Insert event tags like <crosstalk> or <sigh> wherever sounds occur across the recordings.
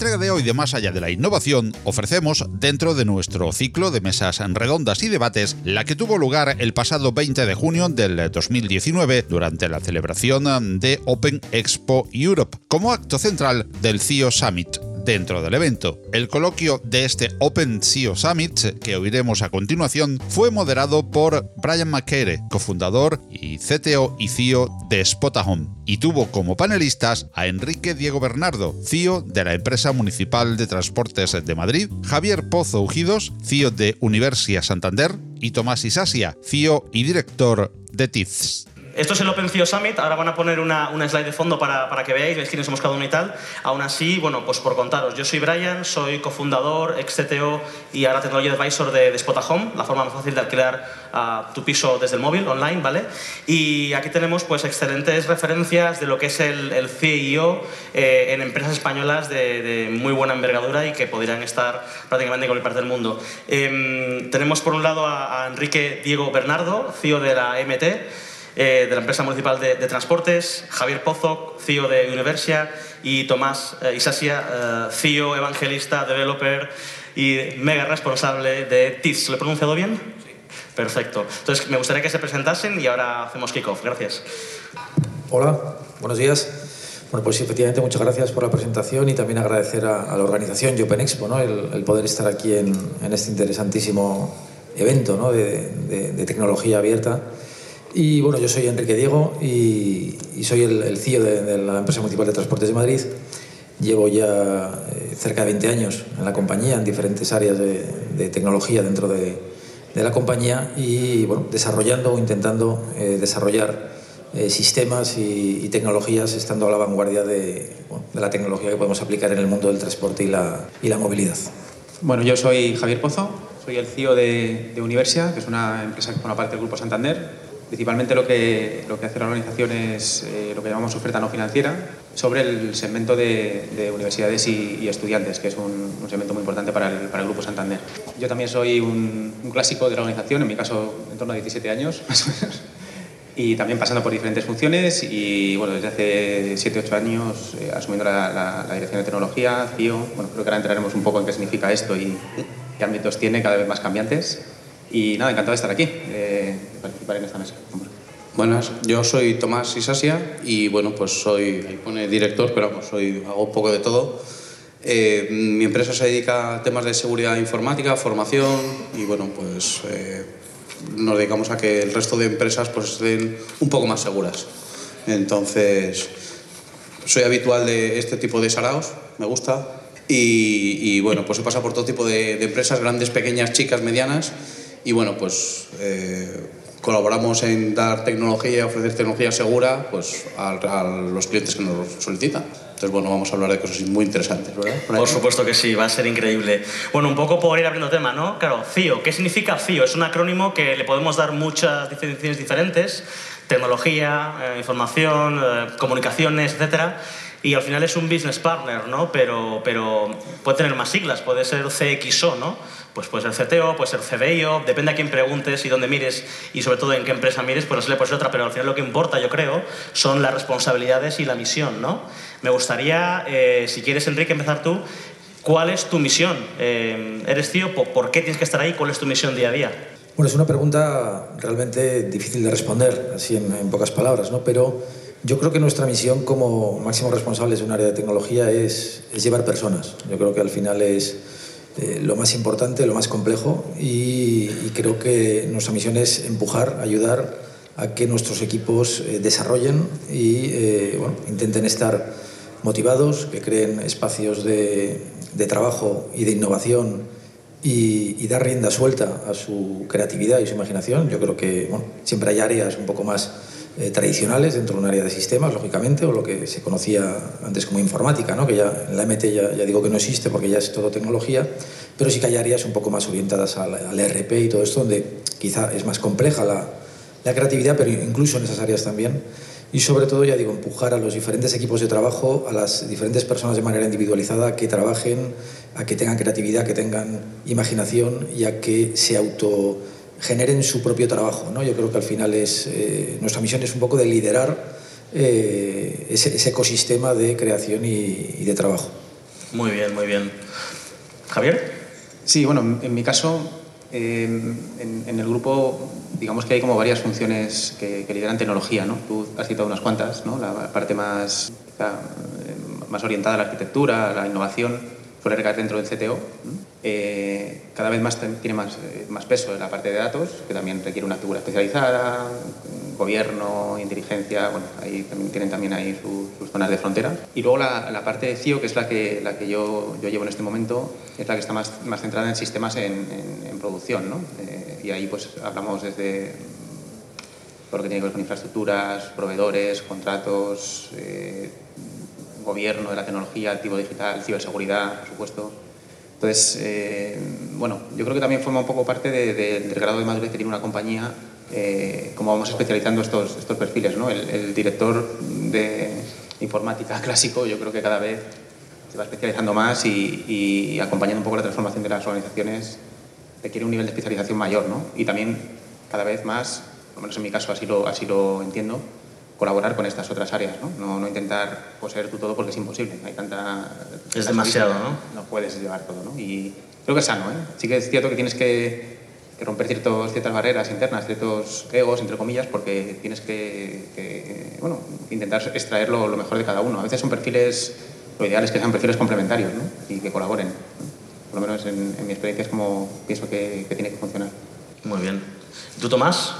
Entrega de hoy de Más allá de la innovación, ofrecemos, dentro de nuestro ciclo de mesas redondas y debates, la que tuvo lugar el pasado 20 de junio del 2019 durante la celebración de Open Expo Europe, como acto central del CIO Summit dentro del evento. El coloquio de este Open CEO Summit, que oiremos a continuación, fue moderado por Brian McCare, cofundador y CTO y CEO de Spotahome, y tuvo como panelistas a Enrique Diego Bernardo, CEO de la empresa municipal de transportes de Madrid, Javier Pozo Ujidos, CEO de Universia Santander, y Tomás Isasia, CEO y director de TIFS. Esto es el Open CEO Summit, ahora van a poner una, una slide de fondo para, para, que veáis, veis quiénes somos cada uno y tal. Aún así, bueno, pues por contaros, yo soy Brian, soy cofundador, ex CTO y ahora Technology Advisor de, de Spotahome, la forma más fácil de alquilar uh, tu piso desde el móvil, online, ¿vale? Y aquí tenemos pues excelentes referencias de lo que es el, el CEO eh, en empresas españolas de, de, muy buena envergadura y que podrían estar prácticamente en cualquier parte del mundo. Eh, tenemos por un lado a, a Enrique Diego Bernardo, CEO de la MT, eh, de la empresa municipal de, de, transportes, Javier Pozo, CEO de Universia, y Tomás eh, Isasia, eh, CEO, evangelista, developer y mega responsable de TIS. ¿Lo he pronunciado bien? Sí. Perfecto. Entonces, me gustaría que se presentasen y ahora hacemos kickoff. Gracias. Hola, buenos días. Bueno, pues efectivamente muchas gracias por la presentación y también agradecer a, a la organización y Open Expo ¿no? el, el, poder estar aquí en, en este interesantísimo evento ¿no? de, de, de tecnología abierta. Y bueno, yo soy Enrique Diego y, y soy el, el CEO de, de, la empresa municipal de transportes de Madrid. Llevo ya eh, cerca de 20 años en la compañía, en diferentes áreas de, de tecnología dentro de, de, la compañía y bueno, desarrollando o intentando eh, desarrollar eh, sistemas y, y, tecnologías estando a la vanguardia de, bueno, de, la tecnología que podemos aplicar en el mundo del transporte y la, y la movilidad. Bueno, yo soy Javier Pozo, soy el CEO de, de Universia, que es una empresa que forma parte del Grupo Santander Principalmente lo que, lo que hace la organización es eh, lo que llamamos oferta no financiera sobre el segmento de, de universidades y, estudiantes, que es un, segmento muy importante para el, Grupo Santander. Yo también soy un, clásico de la organización, en mi caso en torno a 17 años, <laughs> más o menos, y también pasando por diferentes funciones y bueno, desde hace 7-8 años eh, asumiendo la, la, la, dirección de tecnología, CIO. Bueno, creo que ahora entraremos un poco en qué significa esto y qué ámbitos tiene cada vez más cambiantes. Y nada, encantado de estar aquí, eh, participar en esta mesa. Buenas, yo soy Tomás Isasia y bueno, pues soy, ahí pone director, pero vamos, soy, hago un poco de todo. Eh, mi empresa se dedica a temas de seguridad informática, formación y bueno, pues eh, nos dedicamos a que el resto de empresas pues estén un poco más seguras. Entonces, soy habitual de este tipo de saraos, me gusta. Y, y bueno, pues he pasado por todo tipo de, de empresas, grandes, pequeñas, chicas, medianas y bueno, pues eh, colaboramos en dar tecnología, ofrecer tecnología segura pues, a, a, los clientes que nos solicitan. Entonces, bueno, vamos a hablar de cosas muy interesantes, ¿verdad? Por, por supuesto que sí, va a ser increíble. Bueno, un poco por ir abriendo tema, ¿no? Claro, CIO, ¿qué significa CIO? Es un acrónimo que le podemos dar muchas definiciones diferentes, tecnología, eh, información, eh, comunicaciones, etcétera y al final es un business partner, ¿no? Pero, pero puede tener más siglas, puede ser CXO, ¿no? Pues puede ser CTO, puede ser CDIO, depende a quién preguntes y dónde mires y sobre todo en qué empresa mires, pues no le puede ser otra, pero al final lo que importa, yo creo, son las responsabilidades y la misión, ¿no? Me gustaría, eh, si quieres, Enrique, empezar tú, ¿cuál es tu misión? Eh, ¿Eres tío? ¿Por qué tienes que estar ahí? ¿Cuál es tu misión día a día? Bueno, es una pregunta realmente difícil de responder, así en, en pocas palabras, ¿no? Pero yo creo que nuestra misión como máximos responsables de un área de tecnología es, es llevar personas. Yo creo que al final es eh, lo más importante, lo más complejo y, y, creo que nuestra misión es empujar, ayudar a que nuestros equipos eh, desarrollen y eh, bueno, intenten estar motivados, que creen espacios de, de trabajo y de innovación y, y, dar rienda suelta a su creatividad y su imaginación. Yo creo que bueno, siempre hay áreas un poco más eh, tradicionales dentro de un área de sistemas, lógicamente, o lo que se conocía antes como informática, ¿no? que ya en la MT ya, ya, digo que no existe porque ya es todo tecnología, pero sí que hay áreas un poco más orientadas al, al y todo esto, donde quizá es más compleja la, la creatividad, pero incluso en esas áreas también. Y sobre todo, ya digo, empujar a los diferentes equipos de trabajo, a las diferentes personas de manera individualizada, que trabajen, a que tengan creatividad, que tengan imaginación y a que se auto generen su propio trabajo. ¿no? Yo creo que al final es, eh, nuestra misión es un poco de liderar eh, ese, ese, ecosistema de creación y, y, de trabajo. Muy bien, muy bien. Javier. Sí, bueno, en mi caso, eh, en, en, el grupo, digamos que hay como varias funciones que, que, lideran tecnología, ¿no? Tú has citado unas cuantas, ¿no? La parte más, más orientada a la arquitectura, a la innovación, suele recaer dentro del CTO. Eh, cada vez más tiene más, eh, más, peso en la parte de datos, que también requiere una figura especializada, gobierno, inteligencia, bueno, ahí también, tienen también ahí sus, zonas de frontera. Y luego la, parte de CIO, que es la que, la que yo, yo, llevo en este momento, es la que está más, más centrada en sistemas en, producción, ¿no? Eh, y ahí pues hablamos desde todo lo que tiene que ver con infraestructuras, proveedores, contratos, gobierno de la tecnología, activo digital, ciberseguridad, por supuesto. Entonces, eh, bueno, yo creo que también forma un poco parte de, de, del grado de madurez que tiene una compañía, eh, como vamos especializando estos, estos perfiles. ¿no? El, director de informática <laughs> clásico, yo creo que cada vez se va especializando más y, y acompañando un poco la transformación de las organizaciones requiere un nivel de especialización mayor. ¿no? Y también cada vez más, por lo menos en mi caso así lo, así lo entiendo, colaborar con estas otras áreas, ¿no? No, no intentar poseer tú todo porque es imposible. Hay tanta... Es demasiado, ¿no? No puedes llevar todo, ¿no? Y creo que es sano, ¿eh? Sí que es cierto que tienes que, romper ciertos, ciertas barreras internas, ciertos egos, entre comillas, porque tienes que, que bueno, intentar extraer lo, lo, mejor de cada uno. A veces son perfiles, lo ideal es que sean perfiles complementarios, ¿no? Y que colaboren. ¿no? Por lo menos en, en, mi experiencia es como pienso que, que tiene que funcionar. Muy bien. ¿Tú, Tomás?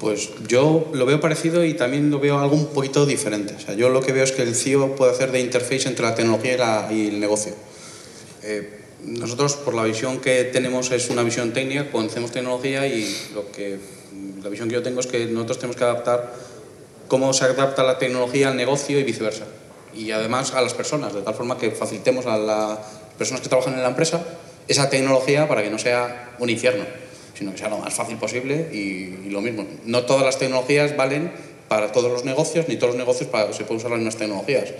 Pues yo lo veo parecido y también lo veo algo un poquito diferente. O sea, yo lo que veo es que el CIO puede hacer de interface entre la tecnología y el negocio. Eh, nosotros, por la visión que tenemos, es una visión técnica, conocemos tecnología y lo que, la visión que yo tengo es que nosotros tenemos que adaptar cómo se adapta la tecnología al negocio y viceversa. Y además a las personas, de tal forma que facilitemos a las personas que trabajan en la empresa esa tecnología para que no sea un infierno sino que sea lo más fácil posible y, y, lo mismo. No todas las tecnologías valen para todos los negocios, ni todos los negocios para, se pueden usar las mismas tecnologías.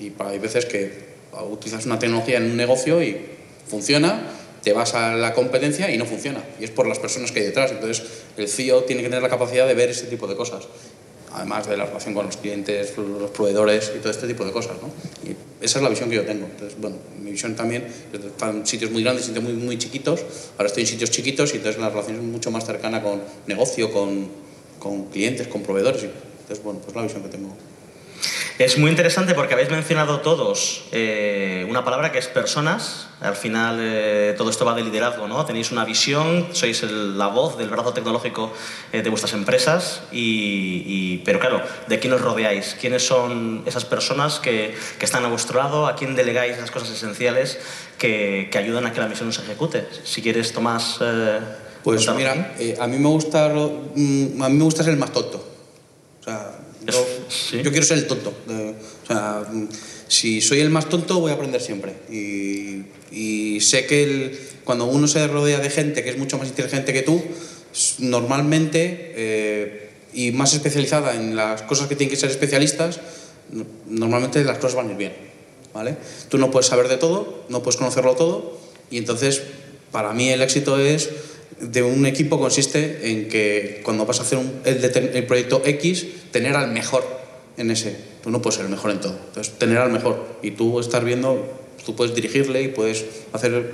Y para, hay veces que utilizas una tecnología en un negocio y funciona, te vas a la competencia y no funciona. Y es por las personas que hay detrás. Entonces, el CEO tiene que tener la capacidad de ver ese tipo de cosas además de la relación con los clientes, los proveedores y todo este tipo de cosas. ¿no? Y esa es la visión que yo tengo. Entonces, bueno, mi visión también, están en sitios muy grandes, sitios muy, muy chiquitos, ahora estoy en sitios chiquitos y entonces la relación es mucho más cercana con negocio, con, con clientes, con proveedores. Entonces, bueno, pues la visión que tengo. Es muy interesante porque habéis mencionado todos eh, una palabra que es personas. Al final eh, todo esto va de liderazgo, ¿no? Tenéis una visión, sois el, la voz del brazo tecnológico eh, de vuestras empresas, y, y, pero claro, ¿de quién os rodeáis? ¿Quiénes son esas personas que, que están a vuestro lado? ¿A quién delegáis esas cosas esenciales que, que ayudan a que la misión se ejecute? Si quieres, Tomás... pues mira, a mí me gusta, mm, a mí me gusta ser el más tonto. O sea, yo, Yo, quiero ser el tonto. o sea, si soy el más tonto, voy a aprender siempre. Y, y sé que el, cuando uno se rodea de gente que es mucho más inteligente que tú, normalmente, eh, y más especializada en las cosas que tienen que ser especialistas, normalmente las cosas van a ir bien. ¿vale? Tú no puedes saber de todo, no puedes conocerlo todo, y entonces, para mí el éxito es de un equipo consiste en que cuando vas a hacer un, el, proyecto X, tener al mejor en ese. Tú no puedes ser el mejor en todo. Entonces, tener al mejor. Y tú estar viendo, tú puedes dirigirle y puedes, hacer,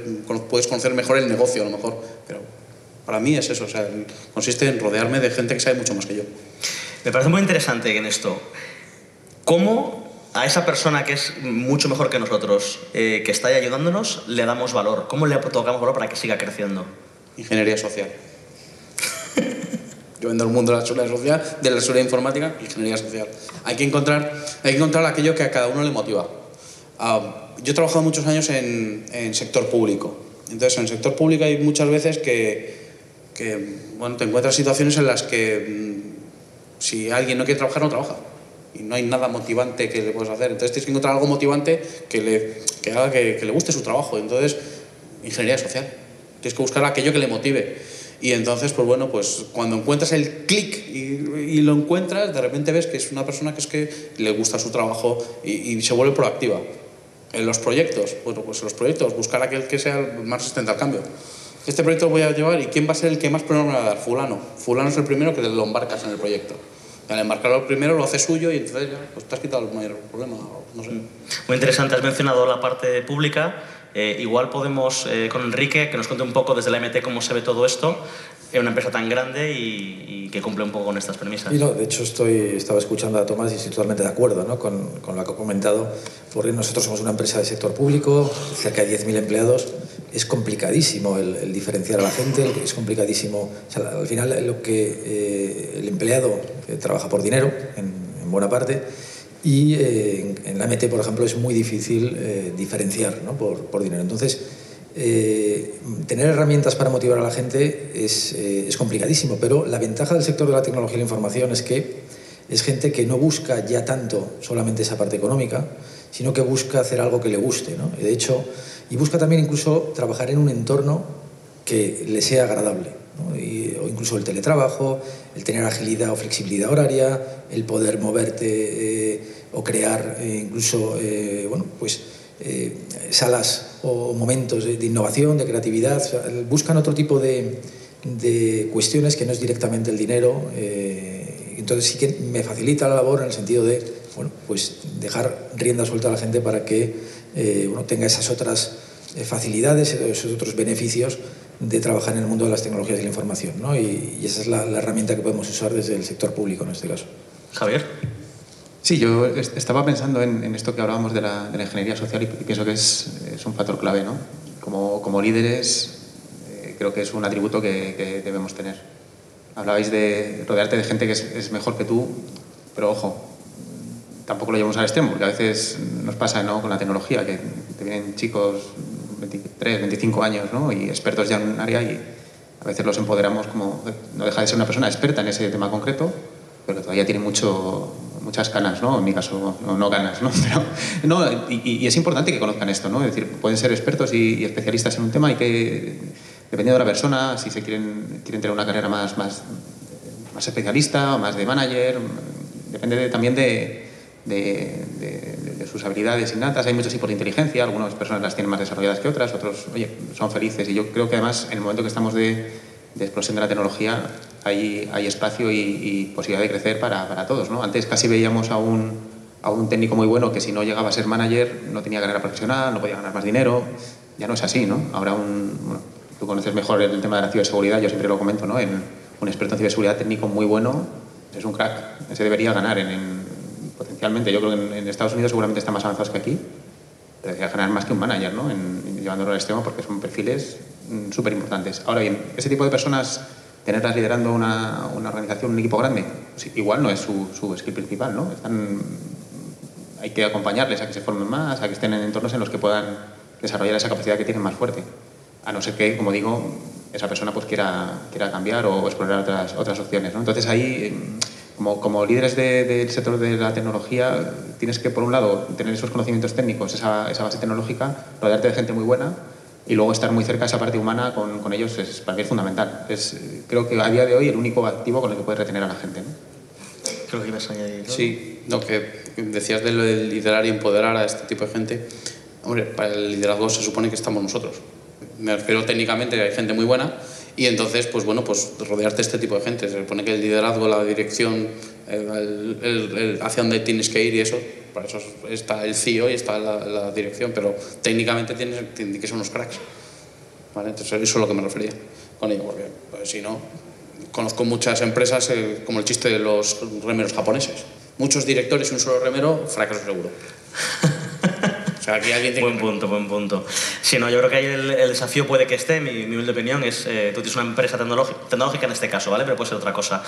puedes conocer mejor el negocio a lo mejor. Pero para mí es eso. O sea, consiste en rodearme de gente que sabe mucho más que yo. Me parece muy interesante en esto. ¿Cómo a esa persona que es mucho mejor que nosotros, eh, que está ahí ayudándonos, le damos valor? ¿Cómo le tocamos valor para que siga creciendo? Ingeniería social. <laughs> Yo vendo el mundo de la seguridad de la seguridad informática, ingeniería social. Hay que encontrar, hay que encontrar aquello que a cada uno le motiva. Uh, yo he trabajado muchos años en, en, sector público. Entonces, en el sector público hay muchas veces que, que bueno, te encuentras situaciones en las que Si alguien no quiere trabajar, no trabaja. Y no hay nada motivante que le puedas hacer. Entonces tienes que encontrar algo motivante que le, que haga que le guste su trabajo. Entonces, ingeniería social. Tienes que buscar aquello que le motive. Y entonces, pues bueno, pues cuando encuentras el clic y, y, lo encuentras, de repente ves que es una persona que es que le gusta su trabajo y, y se vuelve proactiva. En los proyectos, bueno, pues en los proyectos, buscar aquel que sea más resistente al cambio. Este proyecto lo voy a llevar y ¿quién va a ser el que más problemas me va a dar? Fulano. Fulano es el primero que lo embarcas en el proyecto. Al embarcarlo primero lo hace suyo y entonces ya pues te has quitado el mayor problema. No sé. Muy interesante, has mencionado la parte pública. Eh, igual podemos, eh, con Enrique, que nos cuente un poco desde la MT cómo se ve todo esto en una empresa tan grande y, y, que cumple un poco con estas premisas. Y no, de hecho, estoy, estaba escuchando a Tomás y estoy totalmente de acuerdo ¿no? con, con, lo que ha comentado, porque nosotros somos una empresa de sector público, cerca de 10.000 empleados. Es complicadísimo el, el, diferenciar a la gente, es complicadísimo. O sea, al final, lo que eh, el empleado trabaja por dinero, en, en buena parte, y eh, en, la MT, por ejemplo, es muy difícil eh, diferenciar por, por, dinero. Entonces, eh, tener herramientas para motivar a la gente es, es, complicadísimo, pero la ventaja del sector de la tecnología y la información es que es gente que no busca ya tanto solamente esa parte económica, sino que busca hacer algo que le guste. ¿no? De hecho, y busca también incluso trabajar en un entorno que le sea agradable. Incluso el teletrabajo, el tener agilidad o flexibilidad horaria, el poder moverte eh, o crear eh, incluso eh, bueno, pues, salas o momentos de, innovación, de creatividad. Buscan otro tipo de, de, cuestiones que no es directamente el dinero. Entonces sí que me facilita la labor en el sentido de bueno, pues dejar rienda suelta a la gente para que bueno, tenga esas otras facilidades, esos otros beneficios de trabajar en el mundo de las tecnologías de la información. ¿no? Y, y, esa es la, la herramienta que podemos usar desde el sector público en este caso. Javier. Sí, yo estaba pensando en, en esto que hablábamos de la, de la, ingeniería social y, y pienso que es, es, un factor clave. ¿no? Como, como líderes, eh, creo que es un atributo que, que, debemos tener. Hablabais de rodearte de gente que es, es, mejor que tú, pero ojo, tampoco lo llevamos al extremo, porque a veces nos pasa ¿no? con la tecnología, que te vienen chicos 23, 25 años ¿no? y expertos ya en un área y a veces los empoderamos como, no deja de ser una persona experta en ese tema concreto, pero todavía tiene mucho, muchas ganas, ¿no? En mi caso, no, ganas, ¿no? <laughs> Pero, no y, es importante que conozcan esto, ¿no? Es decir, pueden ser expertos y, especialistas en un tema y que, dependiendo de la persona, si se quieren, quieren tener una carrera más, más, más especialista o más de manager, depende de, también de, sus habilidades innatas. Hay muchos tipos de inteligencia, algunas personas las tienen más desarrolladas que otras, otros, oye, son felices. Y yo creo que además, en el momento que estamos de, de explosión de la tecnología, hay, hay espacio y, y, posibilidad de crecer para, para todos. ¿no? Antes casi veíamos a un, a un técnico muy bueno que si no llegaba a ser manager no tenía carrera profesional, no podía ganar más dinero. Ya no es así, ¿no? Ahora un, bueno, tú conoces mejor el tema de la ciberseguridad, yo siempre lo comento, ¿no? En, un experto en ciberseguridad técnico muy bueno es un crack, ese debería ganar en, en potencialmente. Yo creo que en, en, Estados Unidos seguramente está más avanzados que aquí, debería ganar más que un manager, ¿no? En, llevándolo al extremo porque son perfiles mm, súper importantes. Ahora bien, ese tipo de personas tenerlas liderando una, una organización, un equipo grande, pues igual no es su, su skill principal, ¿no? Están, hay que acompañarles a que se formen más, a que estén en entornos en los que puedan desarrollar esa capacidad que tienen más fuerte. A no ser que, como digo, esa persona pues quiera, quiera cambiar o explorar otras, otras opciones, ¿no? Entonces ahí, como, como líderes de, del sector de la tecnología, tienes que, por un lado, tener esos conocimientos técnicos, esa, esa base tecnológica, rodearte de gente muy buena, y luego estar muy cerca de esa parte humana con, con ellos es, para mí es fundamental. Es, creo que a día de hoy el único activo con el que puedes retener a la gente. ¿no? Creo que ibas a añadir. Sí, lo que decías de lo de liderar y empoderar a este tipo de gente. Hombre, para el liderazgo se supone que estamos nosotros. Me refiero técnicamente que hay gente muy buena y entonces, pues bueno, pues rodearte de este tipo de gente. Se supone que el liderazgo, la dirección, el, el, el, hacia dónde tienes que ir y eso, para eso está el CEO y está la, la dirección, pero técnicamente tienes, tienen que ser unos cracks. ¿Vale? Entonces eso es lo que me refería con ello, porque pues, si no, conozco muchas empresas eh, como el chiste de los remeros japoneses. Muchos directores y un solo remero, fracaso seguro. <laughs> O sea, aquí alguien tiene buen punto, buen punto. Sí, no, yo creo que ahí el, el desafío puede que esté, mi, mi humilde opinión, es, eh, tú tienes una empresa tecnológica en este caso, ¿vale? Pero puede ser otra cosa.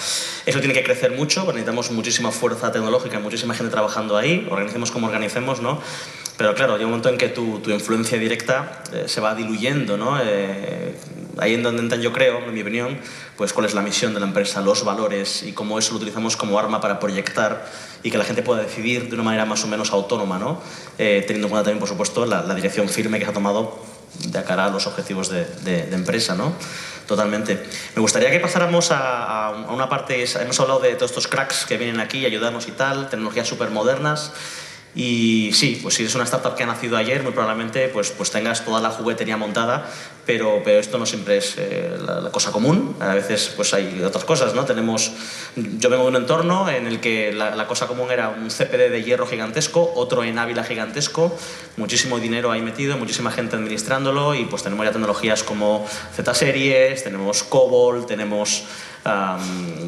Eso tiene que crecer mucho, necesitamos muchísima fuerza tecnológica, muchísima gente trabajando ahí, organicemos como organicemos, ¿no? Pero claro, hay un momento en que tu, tu influencia directa eh, se va diluyendo, ¿no? Eh, ahí en donde yo creo, en mi opinión, pues cuál es la misión de la empresa, los valores y cómo eso lo utilizamos como arma para proyectar y que la gente pueda decidir de una manera más o menos autónoma, ¿no? Eh, teniendo en cuenta también, por supuesto, la, dirección firme que se ha tomado de cara a los objetivos de, empresa, ¿no? Totalmente. Me gustaría que pasáramos a, una parte, hemos hablado de todos estos cracks que vienen aquí ayudarnos y tal, tecnologías súper modernas. Y sí, pues si es una startup que ha nacido ayer, muy probablemente pues, pues tengas toda la juguetería montada, pero, pero esto no siempre es eh, la, cosa común. A veces pues hay otras cosas, ¿no? Tenemos, yo vengo de un entorno en el que la, cosa común era un CPD de hierro gigantesco, otro en Ávila gigantesco, muchísimo dinero ahí metido, muchísima gente administrándolo y pues tenemos ya tecnologías como Z-Series, tenemos COBOL, tenemos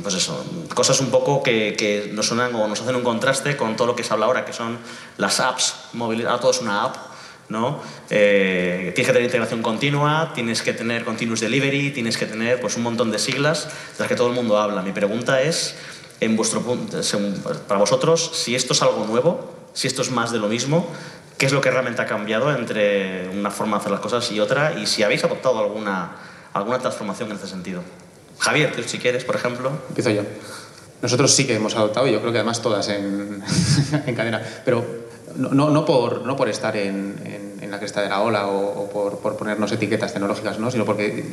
pues eso, cosas un poco que, que, nos suenan o nos hacen un contraste con todo lo que se habla ahora, que son las apps móviles. Todo es una app, ¿no? Eh, tienes que tener integración continua, tienes que tener continuous delivery, tienes que tener pues, un montón de siglas de las que todo el mundo habla. Mi pregunta es, en vuestro punto, para vosotros, si esto es algo nuevo, si esto es más de lo mismo, ¿qué es lo que realmente ha cambiado entre una forma de hacer las cosas y otra? Y si habéis adoptado alguna, alguna transformación en este sentido. Javier, si quieres, por ejemplo. Empiezo yo. Nosotros sí que hemos adoptado, y yo creo que además todas en, <laughs> en cadena, pero no, por, no por estar en, la cresta de la ola o, por, ponernos etiquetas tecnológicas, ¿no? sino porque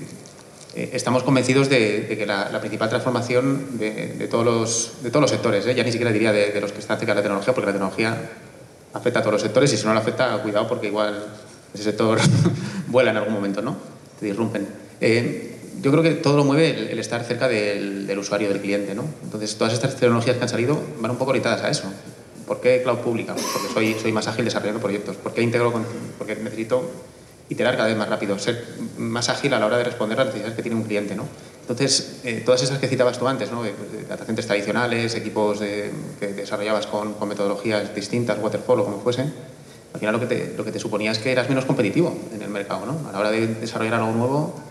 eh, estamos convencidos de, que la, principal transformación de, de, todos los, de todos los sectores, ¿eh? ya ni siquiera diría de, los que están cerca de la tecnología, porque la tecnología afecta a todos los sectores y si no la afecta, cuidado porque igual ese sector <laughs> vuela en algún momento, ¿no? Te disrumpen. Eh, yo creo que todo lo mueve el, estar cerca del, usuario, del cliente. ¿no? Entonces, todas estas tecnologías que han salido van un poco orientadas a eso. ¿Por qué cloud pública? Porque soy, soy más ágil desarrollando proyectos. ¿Por qué integro? porque necesito iterar cada vez más rápido, ser más ágil a la hora de responder las necesidades que tiene un cliente. ¿no? Entonces, eh, todas esas que citabas tú antes, ¿no? de, tradicionales, equipos que desarrollabas con, con, metodologías distintas, waterfall o como fuese, al final lo que, te, lo que te suponía es que eras menos competitivo en el mercado. ¿no? A la hora de desarrollar algo nuevo,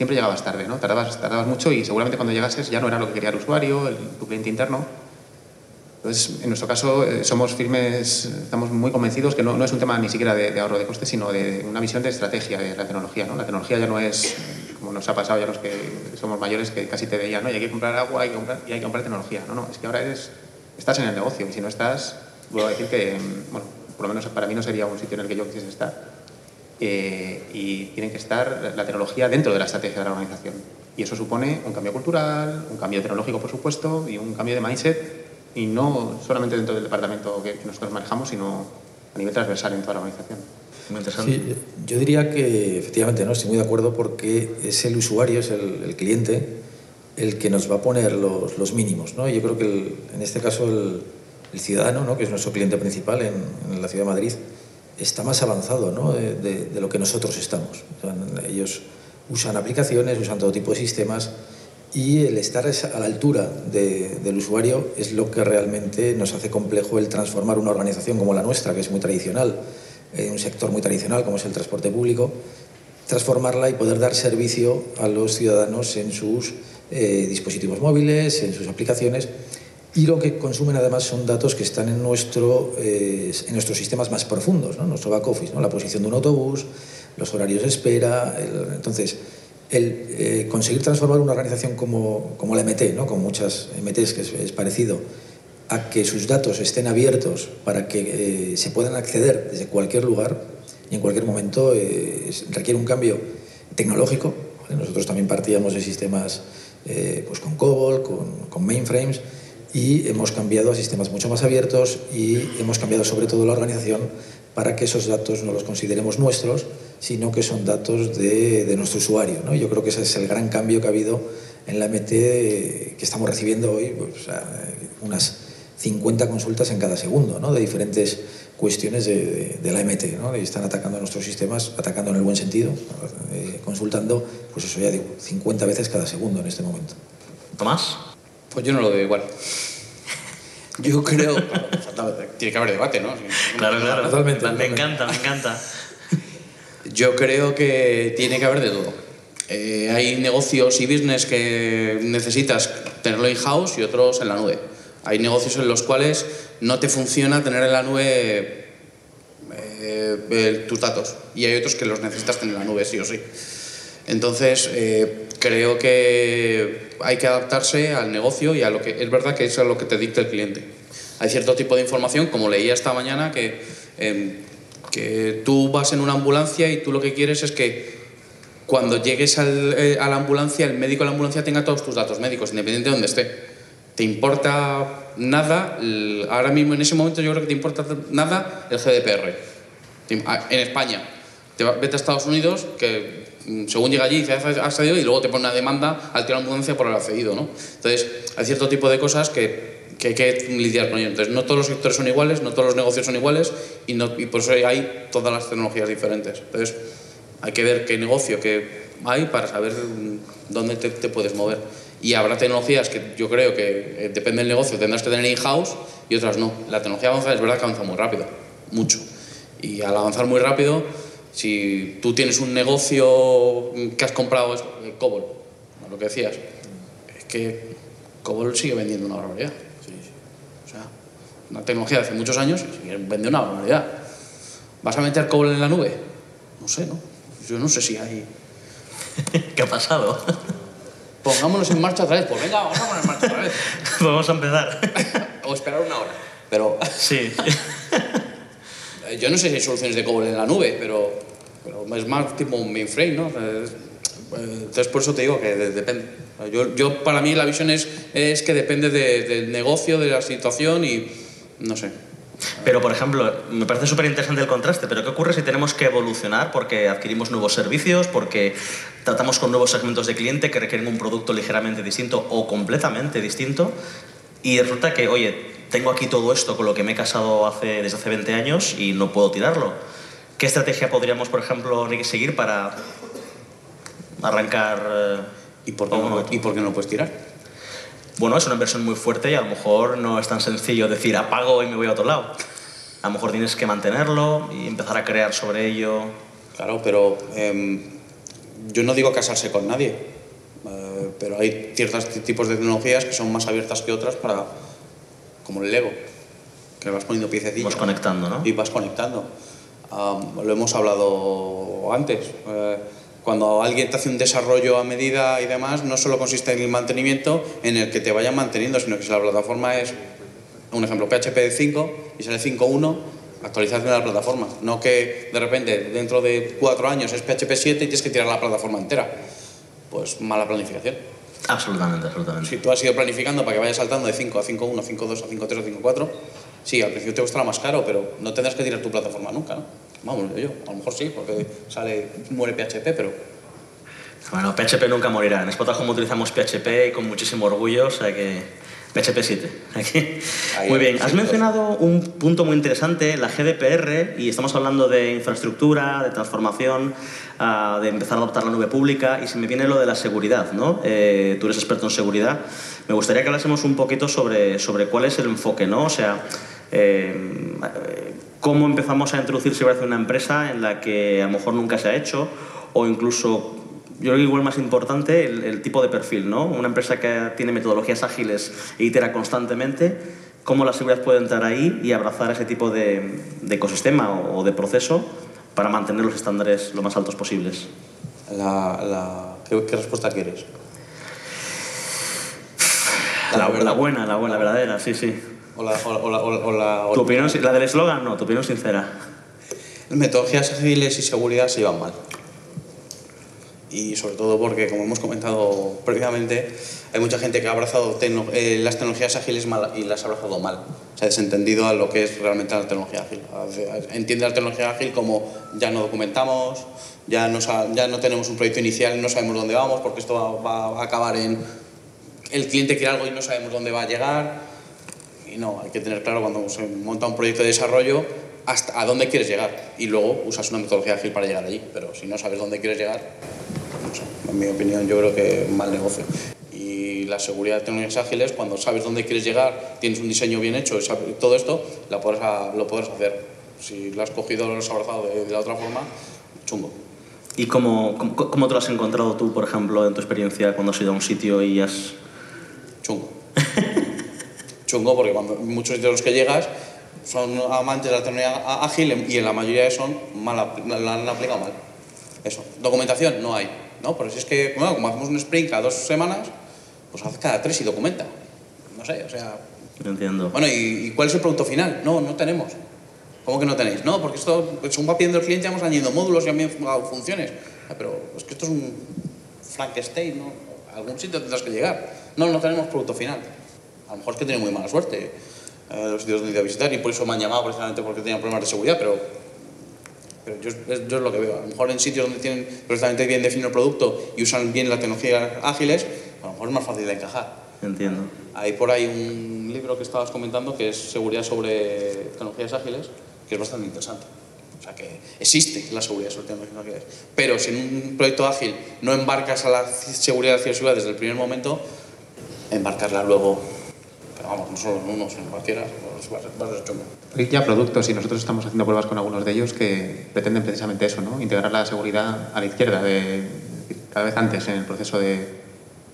siempre llegabas tarde, ¿no? Tardabas, tardabas mucho y seguramente cuando llegases ya no era lo que quería el usuario, el, tu cliente interno. Entonces, en nuestro caso, eh, somos firmes, estamos muy convencidos que no, es un tema ni siquiera de, ahorro de costes, sino de una visión de estrategia de la tecnología. ¿no? La tecnología ya no es, como nos ha pasado ya los que somos mayores, que casi te veían, ¿no? Y hay que comprar agua y hay que comprar tecnología. No, no, es que ahora estás en el negocio y si no estás, vuelvo a decir que, bueno, por lo menos para mí no sería un sitio en el que yo quisiese estar eh, y tiene que estar la tecnología dentro de la estrategia de la organización. Y eso supone un cambio cultural, un cambio tecnológico, por supuesto, y un cambio de mindset, y no solamente dentro del departamento que, nosotros manejamos, sino a nivel transversal en toda la organización. Sí, yo diría que efectivamente no estoy muy de acuerdo porque es el usuario, es el, cliente el que nos va a poner los, los mínimos. ¿no? Yo creo que en este caso el, el ciudadano, ¿no? que es nuestro cliente principal en, en la ciudad de Madrid, está más avanzado ¿no? de, lo que nosotros estamos. ellos usan aplicaciones, usan todo tipo de sistemas y el estar a la altura del usuario es lo que realmente nos hace complejo el transformar una organización como la nuestra, que es muy tradicional, un sector muy tradicional como es el transporte público, transformarla y poder dar servicio a los ciudadanos en sus eh, dispositivos móviles, en sus aplicaciones y lo que consumen además son datos que están en, nuestro, eh, en nuestros sistemas más profundos, ¿no? nuestro back office, ¿no? la posición de un autobús, los horarios de espera. entonces, el eh, conseguir transformar una organización como, como la MT, ¿no? con muchas MTs que es, parecido, a que sus datos estén abiertos para que eh, se puedan acceder desde cualquier lugar y en cualquier momento, requiere un cambio tecnológico. Nosotros también partíamos de sistemas pues con COBOL, con, con mainframes y hemos cambiado a sistemas mucho más abiertos y hemos cambiado sobre todo la organización para que esos datos no los consideremos nuestros, sino que son datos de, de nuestro usuario. ¿no? Yo creo que ese es el gran cambio que ha habido en la MT que estamos recibiendo hoy, pues, unas 50 consultas en cada segundo, ¿no? de diferentes cuestiones de, de, la MT. ¿no? Y están atacando nuestros sistemas, atacando en el buen sentido, eh, consultando, pues eso ya digo, 50 veces cada segundo en este momento. Tomás. Pues yo no lo veo igual. Yo creo. tiene que haber debate, ¿no? Claro, claro. Totalmente, Me encanta, me encanta. Yo creo que tiene que haber de todo. Eh, hay negocios y business que necesitas tenerlo in-house y otros en la nube. Hay negocios en los cuales no te funciona tener en la nube eh, tus datos y hay otros que los necesitas tener en la nube sí o sí. Entonces, eh, creo que hay que adaptarse al negocio y a lo que es verdad que es a lo que te dicta el cliente. Hay cierto tipo de información, como leía esta mañana, que, em, que tú vas en una ambulancia y tú lo que quieres es que cuando llegues al, eh, a la ambulancia, el médico de la ambulancia tenga todos tus datos médicos, independiente de donde esté. ¿Te importa nada? Ahora mismo, en ese momento, yo creo que te importa nada el GDPR. En España. Te vete a Estados Unidos, que según llega allí, dice, has cedido y luego te pone una demanda al tirar la ambulancia por el accedido, ¿no? Entonces, hay cierto tipo de cosas que, que hay que lidiar con ello. Entonces, no todos los sectores son iguales, no todos los negocios son iguales y, por eso hay todas las tecnologías diferentes. Entonces, hay que ver qué negocio que hay para saber mm, dónde te, te puedes mover. Y habrá tecnologías que yo creo que eh, depende del negocio, tendrás que tener in-house y otras no. La tecnología avanza, es verdad que avanza muy rápido, mucho. Y al avanzar muy rápido, si tú tienes un negocio que has comprado, eh, Cobol, lo que decías, es que Cobol sigue vendiendo una barbaridad. O sea, una tecnología de hace muchos años vendiendo una barbaridad. ¿Vas a meter Cobol en la nube? No sé, ¿no? Yo no sé si hay... <laughs> ¿Qué ha pasado? pongámonos en marcha otra vez. Pues venga, vamos a poner en marcha otra vez. <laughs> vamos a empezar. <laughs> o esperar una hora. Pero. Sí. Yo no sé si hay soluciones de cobre en la nube, pero, pero es más tipo un mainframe, ¿no? Entonces, por eso te digo que depende. Yo, yo, para mí, la visión es, es que depende del negocio, de la situación y. No sé. Pero, por ejemplo, me parece súper interesante el contraste, pero ¿qué ocurre si tenemos que evolucionar porque adquirimos nuevos servicios, porque tratamos con nuevos segmentos de cliente que requieren un producto ligeramente distinto o completamente distinto? Y resulta que, oye, tengo aquí todo esto con lo que me he casado hace, desde hace 20 años y no puedo tirarlo. ¿Qué estrategia podríamos, por ejemplo, seguir para arrancar? Eh, ¿Y por qué, no, ¿y por qué no puedes tirar? bueno, es una inversión muy fuerte y a lo mejor no es tan sencillo decir apago y me voy a otro lado. A lo mejor tienes que mantenerlo y empezar a crear sobre ello. Claro, pero em, yo no digo casarse con nadie, eh, pero hay ciertos tipos de tecnologías que son más abiertas que otras para, como el Lego, que vas poniendo piececillas. Vas conectando, ¿no? Y vas conectando. lo hemos hablado antes. Eh, cuando alguien te hace un desarrollo a medida y demás, no solo consiste en el mantenimiento en el que te vayan manteniendo, sino que si la plataforma es, un ejemplo, PHP 5 y sale 5.1, actualización de la plataforma. No que de repente dentro de cuatro años es PHP 7 y tienes que tirar la plataforma entera. Pues mala planificación. Absolutamente, absolutamente. Si tú has ido planificando para que vaya saltando de 5 a 5.1, a 5.2, a 5.3, a 5.4, sí, al principio te costará más caro, pero no tendrás que tirar tu plataforma nunca, ¿no? Vamos, yo, a lo mejor sí, porque sale, muere PHP, pero... Bueno, PHP nunca morirá. En Spotahome utilizamos PHP con muchísimo orgullo, o sea que PHP 7. Muy bien, has mencionado un punto muy interesante, la GDPR, y estamos hablando de infraestructura, de transformación, ah, de empezar a adoptar la nube pública, y se me viene lo de la seguridad, ¿no? Eh, tú eres experto en seguridad. Me gustaría que hablásemos un poquito sobre, sobre cuál es el enfoque, ¿no? O sea, eh, cómo empezamos a introducir seguridad en una empresa en la que a lo mejor nunca se ha hecho, o incluso yo creo que igual más importante el, tipo de perfil, ¿no? Una empresa que tiene metodologías ágiles e itera constantemente, cómo la seguridad puede entrar ahí y abrazar ese tipo de, ecosistema o, de proceso para mantener los estándares lo más altos posibles. La, ¿qué, respuesta quieres? La, la, buena, la buena, la verdadera, sí, sí. O la, o la, ¿Tu opinión, la del eslogan? No, tu opinión sincera. Metodologías ágiles y seguridad se llevan mal y sobre todo porque, como hemos comentado previamente, hay mucha gente que ha abrazado eh, las tecnologías ágiles mal y las ha abrazado mal. Se ha desentendido a lo que es realmente la tecnología ágil. Entiende la tecnología ágil como ya no documentamos, ya no, ya no tenemos un proyecto inicial, no sabemos dónde vamos porque esto va, a acabar en el cliente quiere algo y no sabemos dónde va a llegar. Y no, hay que tener claro cuando se monta un proyecto de desarrollo hasta a dónde quieres llegar y luego usas una metodología ágil para llegar allí. Pero si no sabes dónde quieres llegar, en mi opinión, yo creo que es mal negocio. Y la seguridad de tecnologías ágiles, cuando sabes dónde quieres llegar, tienes un diseño bien hecho, todo esto, lo puedes, lo puedes hacer. Si lo has cogido o lo has abrazado de, la otra forma, chungo. ¿Y cómo, cómo, te lo has encontrado tú, por ejemplo, en tu experiencia cuando has ido a un sitio y has...? Chungo. <laughs> chungo porque cuando muchos de los que llegas son amantes de la tecnología ágil y en la mayoría son mal, la han aplicado mal. Eso. Documentación no hay. No, pero si es que, bueno, como hacemos un sprint cada dos semanas, pues hace cada tres y documenta. No sé, o sea... No entiendo. Bueno, ¿y, y cuál es el producto final? No, no tenemos. ¿Cómo que no tenéis? No, porque esto, pues, según va pidiendo el cliente, vamos añadiendo módulos y han funciones. Ah, pero es que esto es un Frankenstein, ¿no? A algún sitio tendrás que llegar. No, no tenemos producto final. A lo mejor es que tiene muy mala suerte eh, los sitios donde he ido a visitar y por eso me han llamado precisamente porque tenían problemas de seguridad, pero, pero yo, es, yo es lo que veo. A lo mejor en sitios donde tienen perfectamente bien definido el producto y usan bien las tecnologías ágiles, a lo mejor es más fácil de encajar. Entiendo. Hay por ahí un libro que estabas comentando que es Seguridad sobre tecnologías ágiles, que es bastante interesante. O sea que existe la seguridad sobre tecnologías ágiles. Pero si en un proyecto ágil no embarcas a la seguridad de ciberseguridad desde el primer momento, embarcarla luego, vamos, no solo en uno, sino en cualquiera, pues va a ser, va a ser chungo. Hay ya productos y nosotros estamos haciendo pruebas con algunos de ellos que pretenden precisamente eso, ¿no? integrar la seguridad a la izquierda, de, cada vez antes en el proceso de,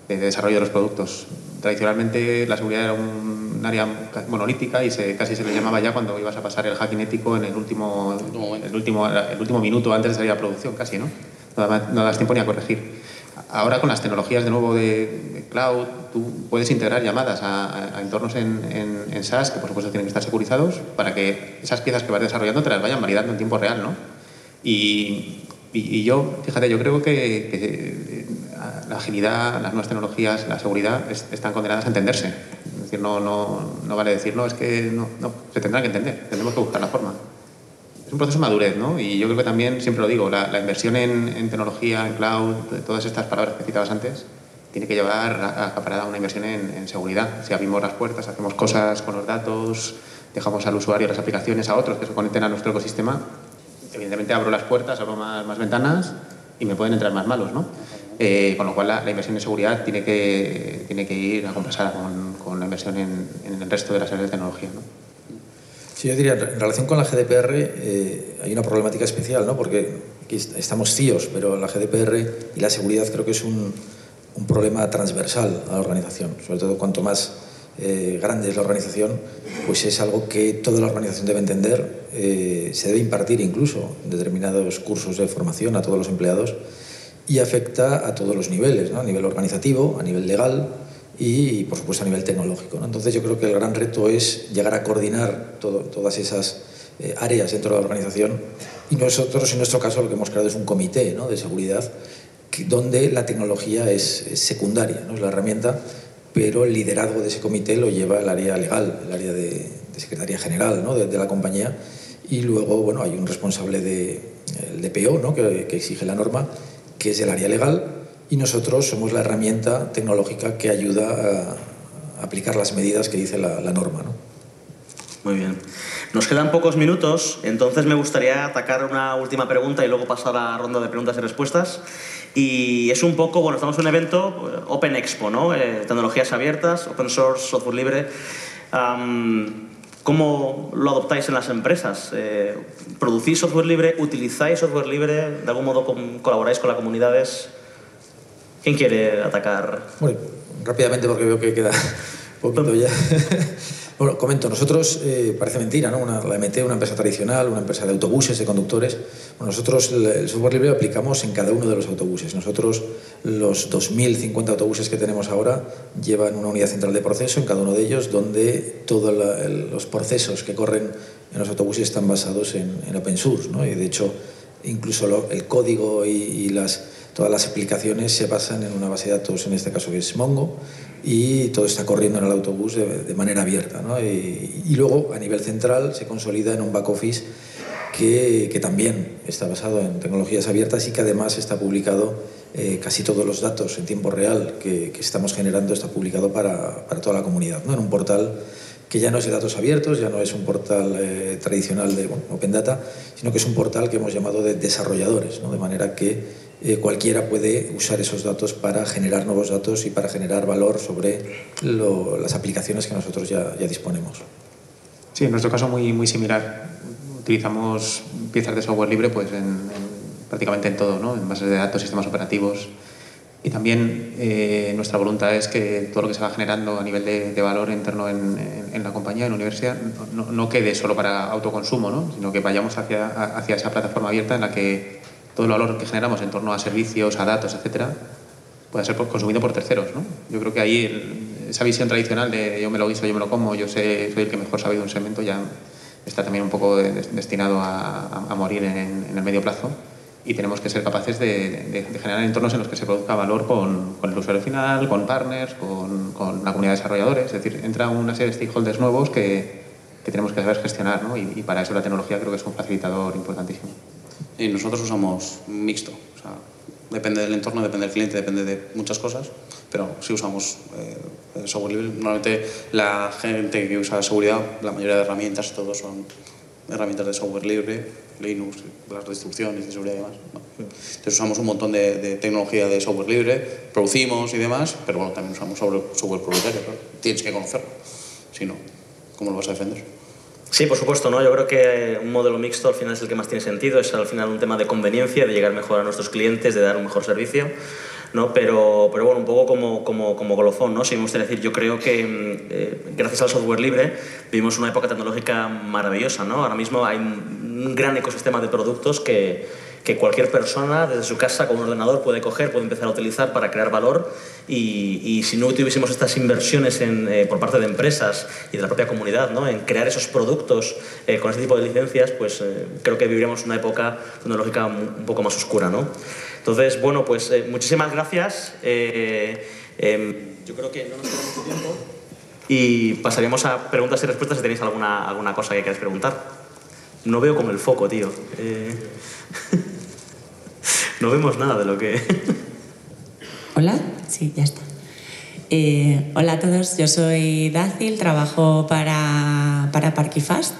de desarrollo de los productos. Tradicionalmente la seguridad era un área monolítica y se, casi se le llamaba ya cuando ibas a pasar el hacking ético en el último, el último, el último minuto antes de salir a producción, casi, ¿no? No no das tiempo ni a corregir. Ahora con las tecnologías de nuevo de, cloud, tú puedes integrar llamadas a, entornos en, en, SaaS que por supuesto tienen que estar securizados para que esas piezas que vas desarrollando te las vayan validando en tiempo real, ¿no? Y, yo, fíjate, yo creo que, que, la agilidad, las nuevas tecnologías, la seguridad es, están condenadas a entenderse. Es decir, no, no, no vale decir, no, es que no, no, se tendrán que entender, tendremos que buscar la forma es un proceso de madurez, ¿no? Y yo creo que también, siempre lo digo, la, la inversión en, en, tecnología, en cloud, todas estas palabras que citabas antes, tiene que llevar acaparada una inversión en, en, seguridad. Si abrimos las puertas, hacemos cosas con los datos, dejamos al usuario las aplicaciones a otros que se conecten a nuestro ecosistema, evidentemente abro las puertas, abro más, más ventanas y me pueden entrar más malos, ¿no? Eh, con lo cual la, la, inversión en seguridad tiene que, tiene que ir acompasada con, con la inversión en, en, el resto de las áreas de tecnología, ¿no? Sí, yo diría, en relación con la GDPR eh, hay una problemática especial, ¿no? porque aquí estamos CIOs, pero la GDPR y la seguridad creo que es un, problema transversal a la organización. Sobre todo cuanto más eh, grande es la organización, pues es algo que toda la organización debe entender, eh, se debe impartir incluso determinados cursos de formación a todos los empleados y afecta a todos los niveles, ¿no? a nivel organizativo, a nivel legal, y, por supuesto, a nivel tecnológico. ¿no? Entonces, yo creo que el gran reto es llegar a coordinar todas esas eh, áreas dentro de la organización y nosotros, en nuestro caso, lo que hemos creado es un comité ¿no? de seguridad donde la tecnología es, secundaria, ¿no? es la herramienta, pero el liderazgo de ese comité lo lleva el área legal, el área de, Secretaría General ¿no? de, de, la compañía y luego bueno, hay un responsable de, el DPO ¿no? que, que exige la norma, que es el área legal y nosotros somos la herramienta tecnológica que ayuda a aplicar las medidas que dice la, la norma. ¿no? Muy bien. Nos quedan pocos minutos, entonces me gustaría atacar una última pregunta y luego pasar a la ronda de preguntas y respuestas. Y es un poco, bueno, estamos en un evento, Open Expo, ¿no? Eh, tecnologías abiertas, open source, software libre. Um, ¿Cómo lo adoptáis en las empresas? Eh, ¿Producís software libre? ¿Utilizáis software libre? ¿De algún modo colaboráis con las comunidades? ¿Quién quiere atacar? Bueno, rápidamente porque veo que queda <laughs> poquito ya. <laughs> bueno, comento, nosotros, eh, parece mentira, ¿no? Una, la MT, una empresa tradicional, una empresa de autobuses, de conductores. Bueno, nosotros el software libre lo aplicamos en cada uno de los autobuses. Nosotros, los 2.050 autobuses que tenemos ahora, llevan una unidad central de proceso en cada uno de ellos, donde todos los procesos que corren en los autobuses están basados en, en open source, ¿no? Y de hecho, incluso lo, el código y, y las todas las aplicaciones se basan en una base de datos, en este caso que es Mongo, y todo está corriendo en el autobús de, de manera abierta. ¿no? Y, y, luego, a nivel central, se consolida en un back office que, que también está basado en tecnologías abiertas y que además está publicado, eh, casi todos los datos en tiempo real que, que estamos generando está publicado para, para, toda la comunidad, ¿no? en un portal que ya no es de datos abiertos, ya no es un portal eh, tradicional de bueno, Open Data, sino que es un portal que hemos llamado de desarrolladores, ¿no? de manera que eh, cualquiera puede usar esos datos para generar nuevos datos y para generar valor sobre las aplicaciones que nosotros ya, disponemos. Sí, en nuestro caso muy, similar. Utilizamos piezas de software libre pues, en, en prácticamente en todo, ¿no? en bases de datos, sistemas operativos. Y también eh, nuestra voluntad es que todo lo que se va generando a nivel de, valor interno en, la compañía, en la universidad, no, quede solo para autoconsumo, ¿no? sino que vayamos hacia esa plataforma abierta en la que todo el valor que generamos en torno a servicios, a datos, etcétera, pueda ser consumido por terceros. ¿no? Yo creo que ahí esa visión tradicional de yo me lo guiso, yo me lo como, yo soy el que mejor sabe de un segmento, ya está también un poco destinado a, morir en, el medio plazo y tenemos que ser capaces de, generar entornos en los que se produzca valor con, el usuario final, con partners, con, la comunidad de desarrolladores. Es decir, entra una serie de stakeholders nuevos que, tenemos que saber gestionar ¿no? y, para eso la tecnología creo que es un facilitador importantísimo. Y nosotros usamos mixto. O sea, depende del entorno, depende del cliente, depende de muchas cosas, pero si usamos eh, software libre. Normalmente la gente que usa seguridad, la mayoría de herramientas, todos son herramientas de software libre, Linux, las distribuciones de seguridad y demás. Entonces usamos un montón de, tecnología de software libre, producimos y demás, pero bueno, también usamos software propietario. Tienes que conocerlo, si no, ¿cómo lo vas a defender? Sí, por supuesto, ¿no? Yo creo que un modelo mixto al final es el que más tiene sentido, es al final un tema de conveniencia, de llegar mejor a nuestros clientes, de dar un mejor servicio. ¿no? Pero, pero bueno, un poco como, como, como colofón, ¿no? Si me decir, yo creo que mm, eh, gracias al software libre vivimos una época tecnológica maravillosa, ¿no? Ahora mismo hay un gran ecosistema de productos que, que cualquier persona desde su casa con un ordenador puede coger, puede empezar a utilizar para crear valor y, y si no tuviésemos estas inversiones en, eh, por parte de empresas y de la propia comunidad ¿no? en crear esos productos eh, con este tipo de licencias, pues eh, creo que viviríamos una época tecnológica un poco más oscura. ¿no? Entonces, bueno, pues muchísimas gracias. Em, yo creo que no nos queda mucho tiempo y pasaríamos a preguntas y respuestas si tenéis alguna, alguna cosa que queráis preguntar. No veo como el foco, tío. <laughs> no vemos nada de lo que... Hola, sí, ya está. Eh, hola a todos, yo soy Dácil, trabajo para, para Parkifast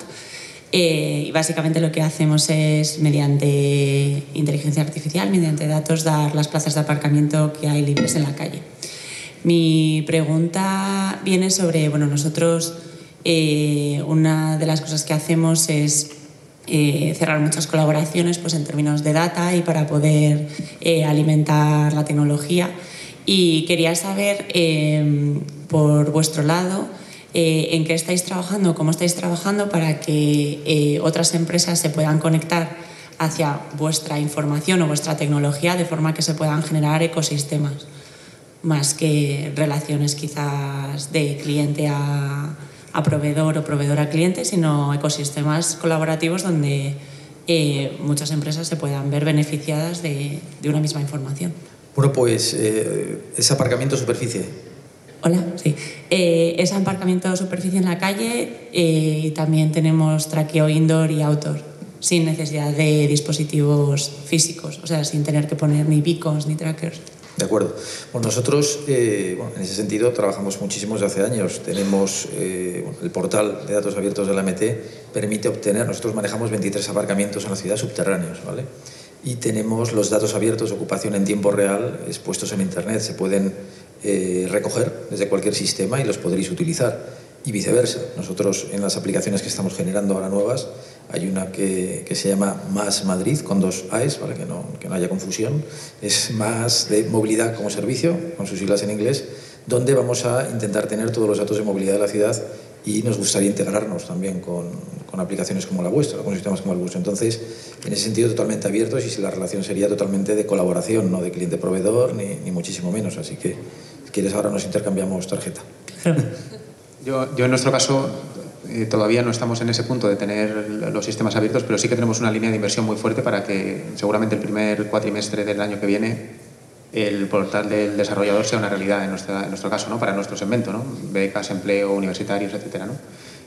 eh, y básicamente lo que hacemos es mediante inteligencia artificial, mediante datos, dar las plazas de aparcamiento que hay libres en la calle. Mi pregunta viene sobre, bueno, nosotros eh, una de las cosas que hacemos es eh, cerrar muchas colaboraciones pues, en términos de data y para poder eh, alimentar la tecnología. Y quería saber, eh, por vuestro lado, en qué estáis trabajando, cómo estáis trabajando para que otras empresas se puedan conectar hacia vuestra información o vuestra tecnología de forma que se puedan generar ecosistemas, más que relaciones quizás de cliente a, a proveedor o proveedor a cliente, sino ecosistemas colaborativos donde eh, muchas empresas se puedan ver beneficiadas de, de una misma información. Bueno, pues eh, es aparcamiento superficie. Hola, sí. Eh, es aparcamiento superficie en la calle eh, y también tenemos traqueo indoor y outdoor, sin necesidad de dispositivos físicos, o sea, sin tener que poner ni beacons ni trackers. De acuerdo. Bueno, nosotros eh, en ese sentido trabajamos muchísimo desde hace años. Tenemos eh, el portal de datos abiertos de la MT, permite obtener, nosotros manejamos 23 aparcamientos en la ciudad subterráneos, ¿vale? Y tenemos los datos abiertos de ocupación en tiempo real expuestos en Internet. Se pueden eh, recoger desde cualquier sistema y los podréis utilizar. Y viceversa. Nosotros en las aplicaciones que estamos generando ahora nuevas, hay una que, que, se llama Más Madrid, con dos AES, para que no, que no haya confusión. Es más de movilidad como servicio, con sus siglas en inglés, donde vamos a intentar tener todos los datos de movilidad de la ciudad y nos gustaría integrarnos también con, con aplicaciones como la vuestra, con sistemas como el vuestro. Entonces, en ese sentido, totalmente abiertos y si la relación sería totalmente de colaboración, no de cliente-proveedor, ni, ni, muchísimo menos. Así que, si quieres, ahora nos intercambiamos tarjeta. <laughs> Yo, yo en nuestro caso eh, todavía no estamos en ese punto de tener los sistemas abiertos, pero sí que tenemos una línea de inversión muy fuerte para que seguramente el primer cuatrimestre del año que viene el portal del desarrollador sea una realidad en, nuestra, en nuestro caso, ¿no? para nuestro segmento, ¿no? becas, empleo, universitarios, etc. ¿no?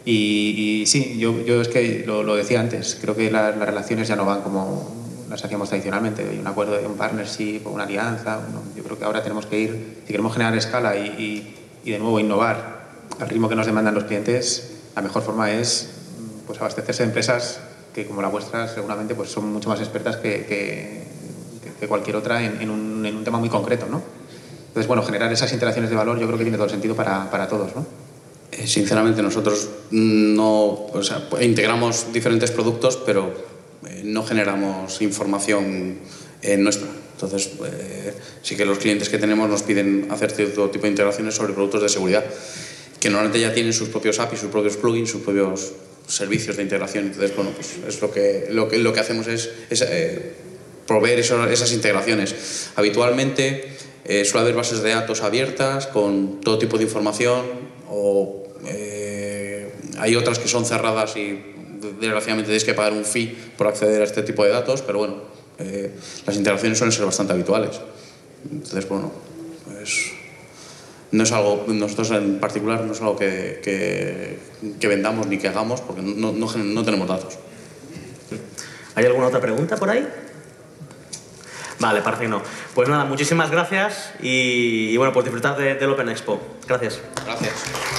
Y, sí, yo, yo es que lo, decía antes, creo que la, las relaciones ya no van como las hacíamos tradicionalmente, un acuerdo de un partnership o una alianza. yo creo que ahora tenemos que ir, si queremos generar escala y, y de nuevo innovar al ritmo que nos demandan los clientes, la mejor forma es pues, abastecerse de empresas que, como la vuestra, seguramente pues, son mucho más expertas que, que, que cualquier otra en, en, un, en, un, tema muy concreto. ¿no? Entonces, bueno, generar esas interacciones de valor yo creo que tiene todo el sentido para, para todos. ¿no? Eh, sinceramente, nosotros no o sea, integramos diferentes productos, pero eh, no generamos información eh, nuestra. Entonces, eh, sí que los clientes que tenemos nos piden hacer cierto tipo de integraciones sobre productos de seguridad que normalmente ya tienen sus propios APIs, sus propios plugins, sus propios servicios de integración. Entonces, bueno, pues es lo que, lo que, lo que hacemos es, es eh, proveer esas integraciones. Habitualmente eh, suele haber bases de datos abiertas con todo tipo de información o eh, hay otras que son cerradas y desgraciadamente tienes que pagar un fee por acceder a este tipo de datos, pero bueno, eh, las integraciones suelen ser bastante habituales. Entonces, bueno, pues no es algo, nosotros en particular no es algo que, que, vendamos ni que hagamos porque no, no, no, tenemos datos. ¿Hay alguna otra pregunta por ahí? Vale, parece que no. Pues nada, muchísimas gracias y, bueno, por disfrutar del Open Expo. Gracias. Gracias.